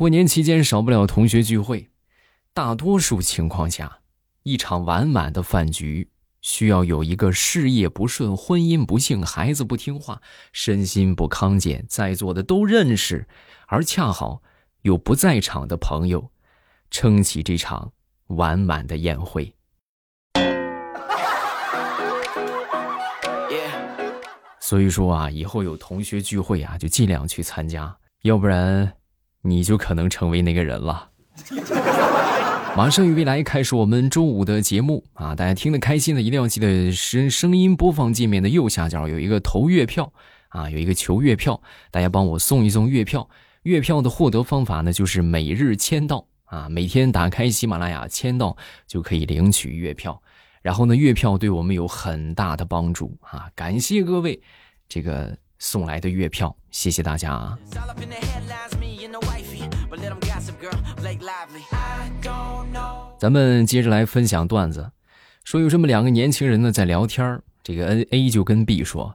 过年期间少不了同学聚会，大多数情况下，一场完满的饭局需要有一个事业不顺、婚姻不幸、孩子不听话、身心不康健，在座的都认识，而恰好有不在场的朋友，撑起这场完满的宴会。所以说啊，以后有同学聚会啊，就尽量去参加，要不然。你就可能成为那个人了。马上与未来开始我们周五的节目啊！大家听得开心的，一定要记得声声音播放界面的右下角有一个投月票啊，有一个求月票，大家帮我送一送月票。月票的获得方法呢，就是每日签到啊，每天打开喜马拉雅签到就可以领取月票。然后呢，月票对我们有很大的帮助啊！感谢各位这个送来的月票，谢谢大家啊！咱们接着来分享段子，说有这么两个年轻人呢在聊天这个 N A 就跟 B 说：“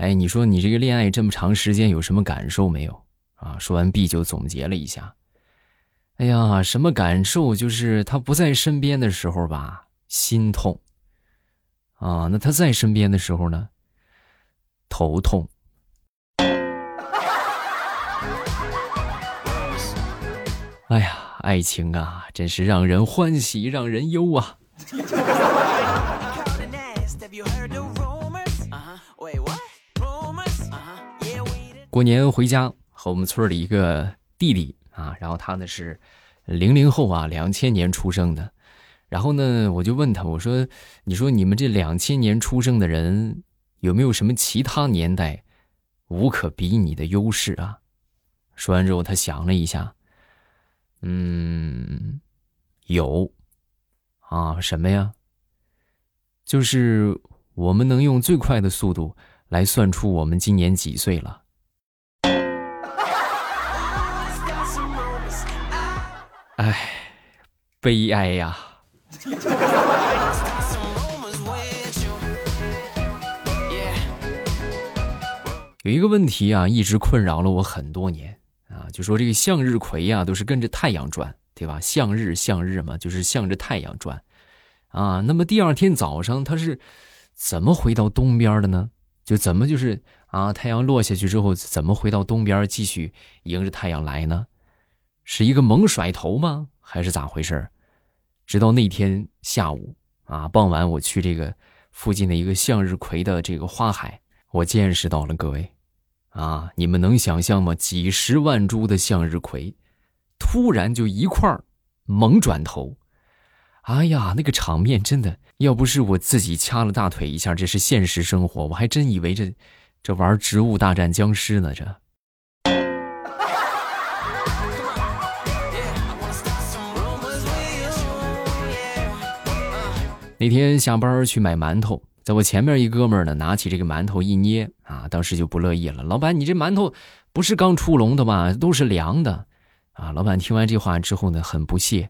哎，你说你这个恋爱这么长时间有什么感受没有？”啊，说完 B 就总结了一下：“哎呀，什么感受？就是他不在身边的时候吧，心痛。啊，那他在身边的时候呢，头痛。”哎呀，爱情啊，真是让人欢喜让人忧啊！过年回家和我们村里一个弟弟啊，然后他呢是零零后啊，两千年出生的。然后呢，我就问他，我说：“你说你们这两千年出生的人有没有什么其他年代无可比拟的优势啊？”说完之后，他想了一下。嗯，有，啊，什么呀？就是我们能用最快的速度来算出我们今年几岁了。哎，悲哀呀！有一个问题啊，一直困扰了我很多年。就说这个向日葵呀，都是跟着太阳转，对吧？向日向日嘛，就是向着太阳转，啊，那么第二天早上它是怎么回到东边的呢？就怎么就是啊，太阳落下去之后，怎么回到东边继续迎着太阳来呢？是一个猛甩头吗？还是咋回事？直到那天下午啊，傍晚我去这个附近的一个向日葵的这个花海，我见识到了各位。啊！你们能想象吗？几十万株的向日葵，突然就一块儿猛转头，哎呀，那个场面真的，要不是我自己掐了大腿一下，这是现实生活，我还真以为这这玩《植物大战僵尸》呢。这那天下班去买馒头。在我前面一哥们呢，拿起这个馒头一捏啊，当时就不乐意了。老板，你这馒头不是刚出笼的吗？都是凉的，啊！老板听完这话之后呢，很不屑。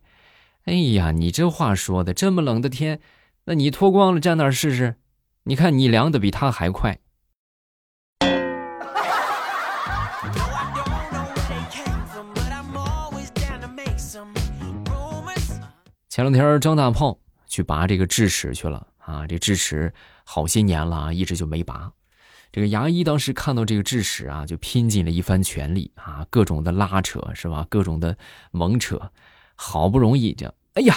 哎呀，你这话说的，这么冷的天，那你脱光了站那儿试试，你看你凉的比他还快。前两天张大炮去拔这个智齿去了。啊，这智齿好些年了啊，一直就没拔。这个牙医当时看到这个智齿啊，就拼尽了一番全力啊，各种的拉扯是吧？各种的猛扯，好不容易就哎呀，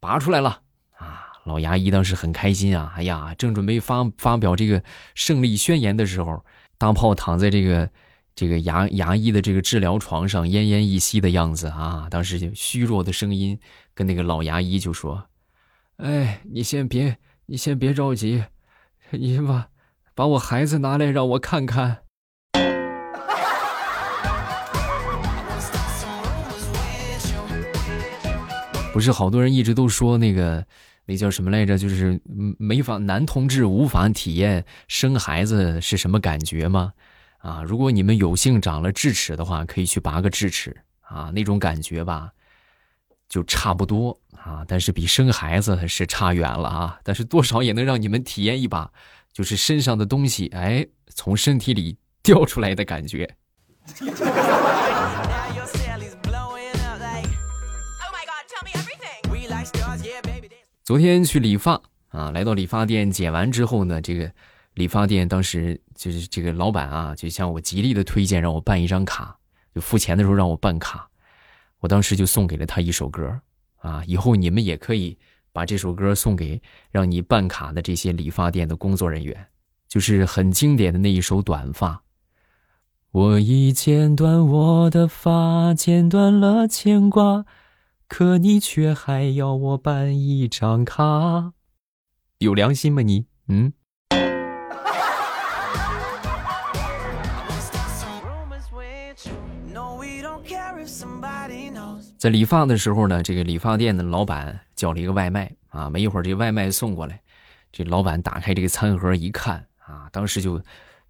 拔出来了啊！老牙医当时很开心啊，哎呀，正准备发发表这个胜利宣言的时候，大炮躺在这个这个牙牙医的这个治疗床上，奄奄一息的样子啊，当时就虚弱的声音跟那个老牙医就说：“哎，你先别。”你先别着急，你把把我孩子拿来让我看看。不是好多人一直都说那个那叫什么来着？就是没法男同志无法体验生孩子是什么感觉吗？啊，如果你们有幸长了智齿的话，可以去拔个智齿啊，那种感觉吧。就差不多啊，但是比生孩子是差远了啊。但是多少也能让你们体验一把，就是身上的东西哎从身体里掉出来的感觉。昨天去理发啊，来到理发店剪完之后呢，这个理发店当时就是这个老板啊，就向我极力的推荐让我办一张卡，就付钱的时候让我办卡。我当时就送给了他一首歌啊，以后你们也可以把这首歌送给让你办卡的这些理发店的工作人员，就是很经典的那一首短发。我已剪断我的发，剪断了牵挂，可你却还要我办一张卡，有良心吗你？嗯。在理发的时候呢，这个理发店的老板叫了一个外卖啊，没一会儿这外卖送过来，这老板打开这个餐盒一看啊，当时就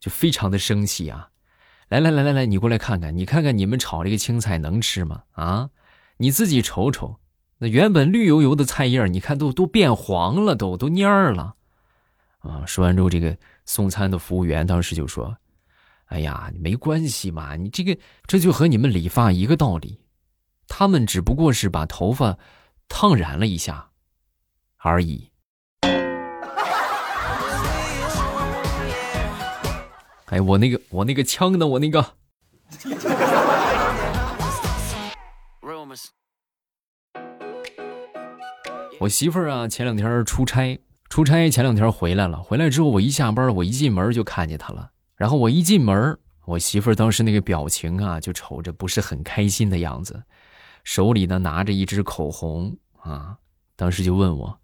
就非常的生气啊。来来来来来，你过来看看，你看看你们炒这个青菜能吃吗？啊，你自己瞅瞅，那原本绿油油的菜叶，你看都都变黄了，都都蔫儿了。啊，说完之后，这个送餐的服务员当时就说：“哎呀，没关系嘛，你这个这就和你们理发一个道理，他们只不过是把头发烫染了一下而已。”哎，我那个，我那个枪呢？我那个。我媳妇儿啊，前两天出差，出差前两天回来了。回来之后，我一下班，我一进门就看见她了。然后我一进门，我媳妇儿当时那个表情啊，就瞅着不是很开心的样子，手里呢拿着一支口红啊，当时就问我：“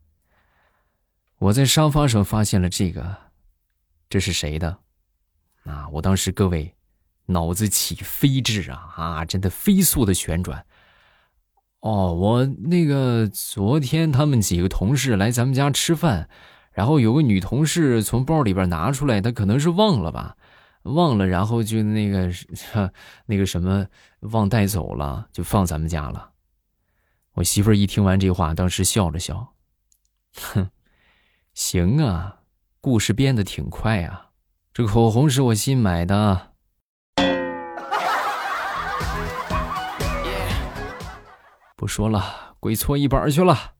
我在沙发上发现了这个，这是谁的？”啊！我当时各位，脑子起飞智啊啊！真的飞速的旋转。哦，我那个昨天他们几个同事来咱们家吃饭，然后有个女同事从包里边拿出来，她可能是忘了吧，忘了，然后就那个那个什么忘带走了，就放咱们家了。我媳妇儿一听完这话，当时笑了笑，哼，行啊，故事编的挺快啊。这口红是我新买的，不说了，归搓衣板去了。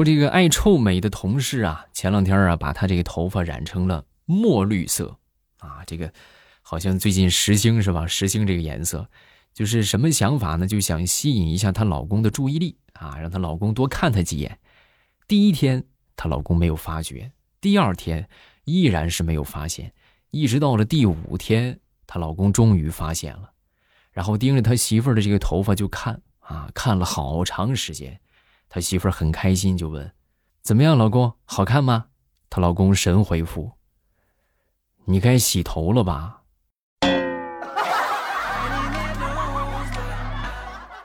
说这个爱臭美的同事啊，前两天啊，把他这个头发染成了墨绿色啊，这个好像最近时兴是吧？时兴这个颜色，就是什么想法呢？就想吸引一下她老公的注意力。啊，让她老公多看她几眼。第一天，她老公没有发觉；第二天，依然是没有发现。一直到了第五天，她老公终于发现了，然后盯着他媳妇儿的这个头发就看啊，看了好长时间。他媳妇儿很开心，就问：“怎么样，老公，好看吗？”她老公神回复：“你该洗头了吧？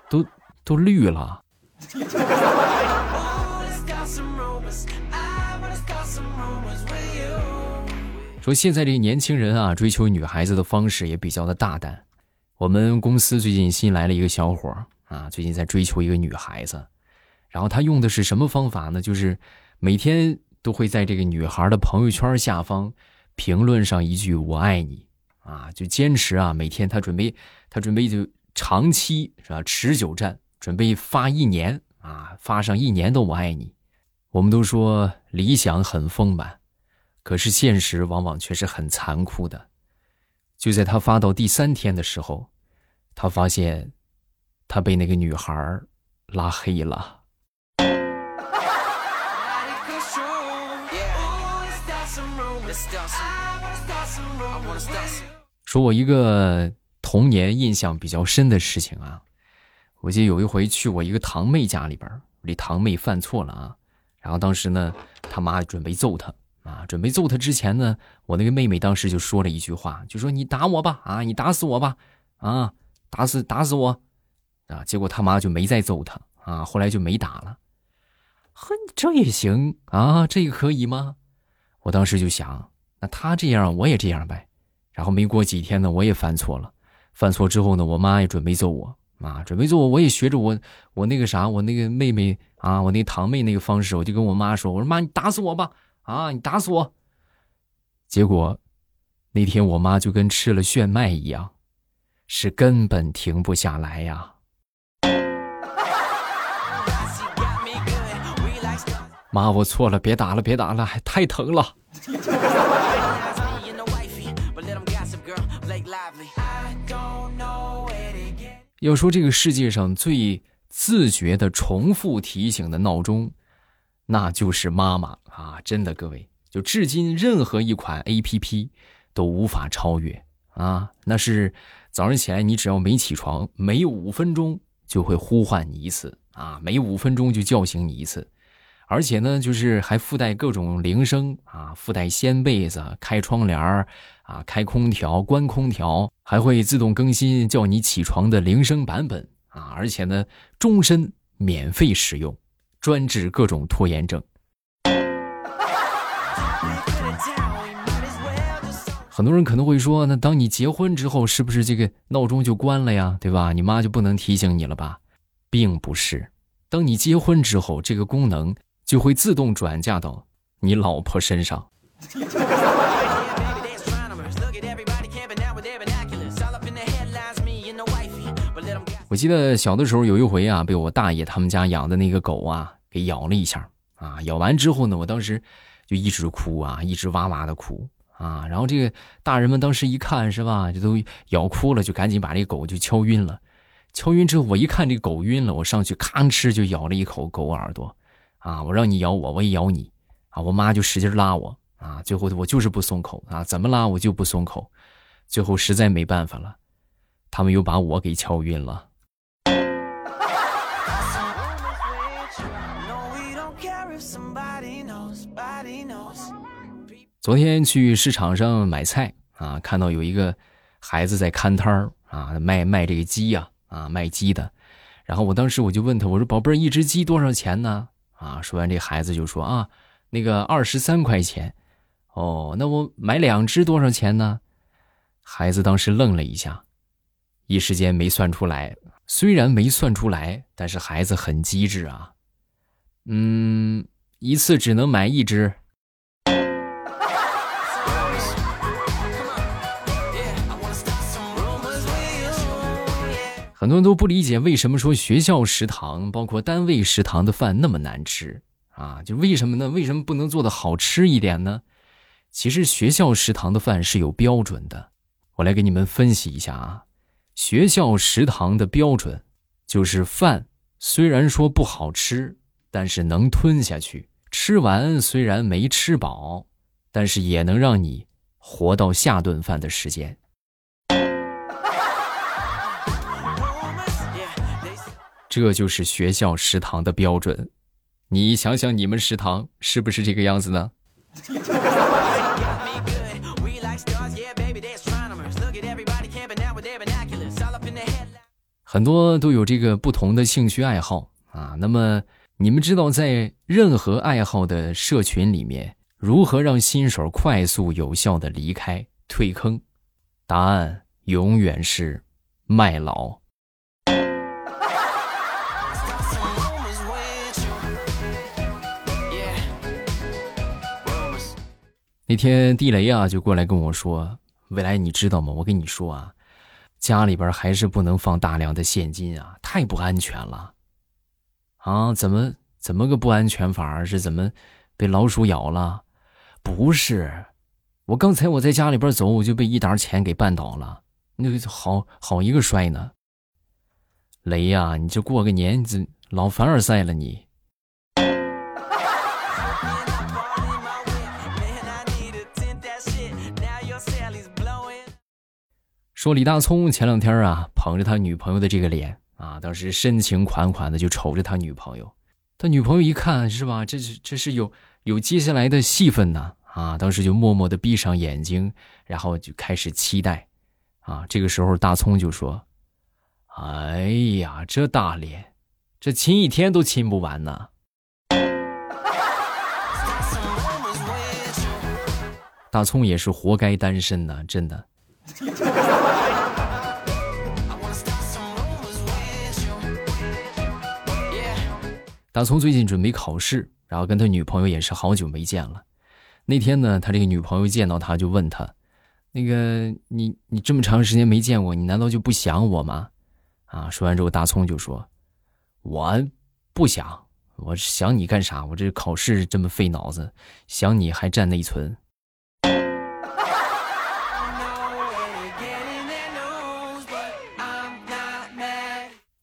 都都绿了。”说现在这个年轻人啊，追求女孩子的方式也比较的大胆。我们公司最近新来了一个小伙啊，最近在追求一个女孩子，然后他用的是什么方法呢？就是每天都会在这个女孩的朋友圈下方评论上一句“我爱你”，啊，就坚持啊，每天他准备他准备就长期是吧，持久战。准备发一年啊，发上一年的我爱你。我们都说理想很丰满，可是现实往往却是很残酷的。就在他发到第三天的时候，他发现他被那个女孩拉黑了。说我一个童年印象比较深的事情啊。我记得有一回去我一个堂妹家里边，我这堂妹犯错了啊，然后当时呢，他妈准备揍她啊，准备揍她之前呢，我那个妹妹当时就说了一句话，就说你打我吧，啊，你打死我吧，啊，打死打死我，啊，结果他妈就没再揍她啊，后来就没打了。呵，这也行啊，这个可以吗？我当时就想，那他这样我也这样呗。然后没过几天呢，我也犯错了，犯错之后呢，我妈也准备揍我。啊，准备揍我，我也学着我，我那个啥，我那个妹妹啊，我那堂妹那个方式，我就跟我妈说：“我说妈，你打死我吧，啊，你打死我。”结果那天我妈就跟吃了炫迈一样，是根本停不下来呀。妈，我错了，别打了，别打了，还太疼了。要说这个世界上最自觉的重复提醒的闹钟，那就是妈妈啊！真的，各位，就至今任何一款 A P P 都无法超越啊！那是早上起来你只要没起床，每五分钟就会呼唤你一次啊，每五分钟就叫醒你一次，而且呢，就是还附带各种铃声啊，附带掀被子、开窗帘儿。啊，开空调、关空调，还会自动更新叫你起床的铃声版本啊！而且呢，终身免费使用，专治各种拖延症。很多人可能会说，那当你结婚之后，是不是这个闹钟就关了呀？对吧？你妈就不能提醒你了吧？并不是，当你结婚之后，这个功能就会自动转嫁到你老婆身上。我记得小的时候有一回啊，被我大爷他们家养的那个狗啊给咬了一下啊，咬完之后呢，我当时就一直哭啊，一直哇哇的哭啊。然后这个大人们当时一看是吧，就都咬哭了，就赶紧把这狗就敲晕了。敲晕之后，我一看这狗晕了，我上去咔哧就咬了一口狗耳朵啊，我让你咬我，我也咬你啊。我妈就使劲拉我啊，最后我就是不松口啊，怎么拉我就不松口，最后实在没办法了，他们又把我给敲晕了。昨天去市场上买菜啊，看到有一个孩子在看摊儿啊，卖卖这个鸡呀啊，卖鸡的。然后我当时我就问他，我说：“宝贝儿，一只鸡多少钱呢？”啊，说完这孩子就说：“啊，那个二十三块钱。”哦，那我买两只多少钱呢？孩子当时愣了一下，一时间没算出来。虽然没算出来，但是孩子很机智啊。嗯，一次只能买一只。很多人都不理解为什么说学校食堂包括单位食堂的饭那么难吃啊？就为什么呢？为什么不能做的好吃一点呢？其实学校食堂的饭是有标准的，我来给你们分析一下啊。学校食堂的标准就是饭虽然说不好吃，但是能吞下去，吃完虽然没吃饱，但是也能让你活到下顿饭的时间。这就是学校食堂的标准，你想想你们食堂是不是这个样子呢？很多都有这个不同的兴趣爱好啊。那么你们知道在任何爱好的社群里面，如何让新手快速有效的离开退坑？答案永远是卖老。那天地雷啊就过来跟我说：“未来你知道吗？我跟你说啊，家里边还是不能放大量的现金啊，太不安全了。啊，怎么怎么个不安全法？是怎么被老鼠咬了？不是，我刚才我在家里边走，我就被一沓钱给绊倒了，那个好好一个摔呢。雷呀，你这过个年，这老凡尔赛了你。”说李大聪前两天啊，捧着他女朋友的这个脸啊，当时深情款款的就瞅着他女朋友。他女朋友一看是吧，这是这是有有接下来的戏份呢啊，当时就默默的闭上眼睛，然后就开始期待啊。这个时候大葱就说：“哎呀，这大脸，这亲一天都亲不完呢。”大葱也是活该单身呢，真的。大葱最近准备考试，然后跟他女朋友也是好久没见了。那天呢，他这个女朋友见到他就问他：“那个你你这么长时间没见我，你难道就不想我吗？啊！说完之后，大葱就说：“我不想，我想你干啥？我这考试这么费脑子，想你还占内存。”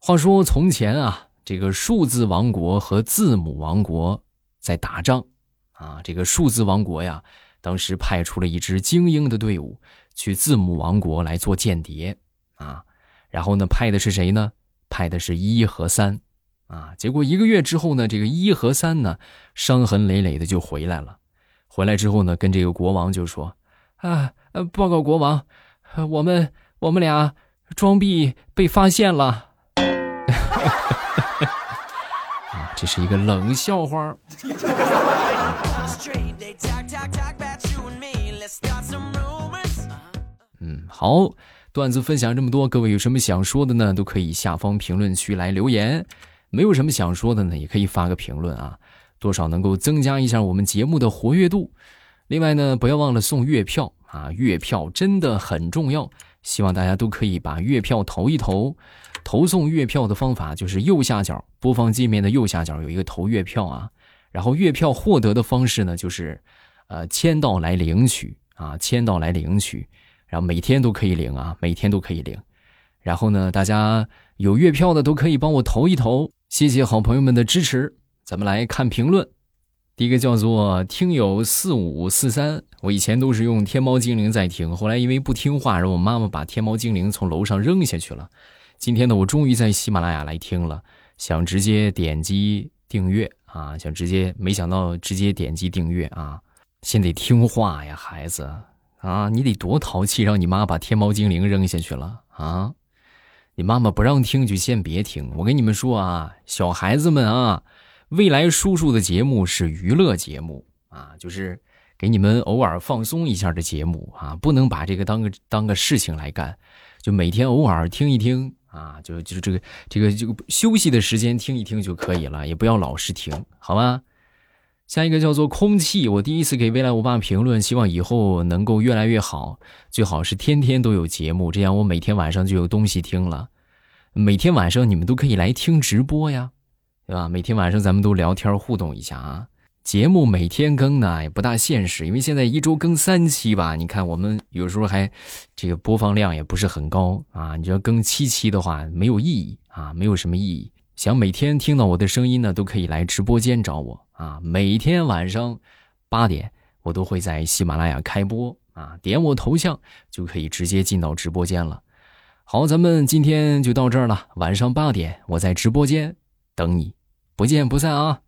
话说从前啊，这个数字王国和字母王国在打仗啊。这个数字王国呀。当时派出了一支精英的队伍去字母王国来做间谍，啊，然后呢，派的是谁呢？派的是一和三，啊，结果一个月之后呢，这个一和三呢，伤痕累累的就回来了。回来之后呢，跟这个国王就说：“啊，报告国王，我们我们俩装逼被发现了。”这是一个冷笑话。嗯，好，段子分享这么多，各位有什么想说的呢？都可以下方评论区来留言。没有什么想说的呢，也可以发个评论啊，多少能够增加一下我们节目的活跃度。另外呢，不要忘了送月票啊，月票真的很重要，希望大家都可以把月票投一投。投送月票的方法就是右下角播放界面的右下角有一个投月票啊，然后月票获得的方式呢就是。呃，签到来领取啊，签到来领取，然后每天都可以领啊，每天都可以领。然后呢，大家有月票的都可以帮我投一投，谢谢好朋友们的支持。咱们来看评论，第一个叫做听友四五四三，我以前都是用天猫精灵在听，后来因为不听话，让我妈妈把天猫精灵从楼上扔下去了。今天呢，我终于在喜马拉雅来听了，想直接点击订阅啊，想直接，没想到直接点击订阅啊。先得听话呀，孩子啊！你得多淘气，让你妈把天猫精灵扔下去了啊！你妈妈不让听就先别听。我跟你们说啊，小孩子们啊，未来叔叔的节目是娱乐节目啊，就是给你们偶尔放松一下的节目啊，不能把这个当个当个事情来干，就每天偶尔听一听啊，就就这个这个这个休息的时间听一听就可以了，也不要老是听，好吗？下一个叫做空气，我第一次给未来我爸评论，希望以后能够越来越好，最好是天天都有节目，这样我每天晚上就有东西听了。每天晚上你们都可以来听直播呀，对吧？每天晚上咱们都聊天互动一下啊。节目每天更呢也不大现实，因为现在一周更三期吧，你看我们有时候还这个播放量也不是很高啊。你要更七期的话没有意义啊，没有什么意义。想每天听到我的声音呢，都可以来直播间找我。啊，每天晚上八点，我都会在喜马拉雅开播啊，点我头像就可以直接进到直播间了。好，咱们今天就到这儿了，晚上八点我在直播间等你，不见不散啊。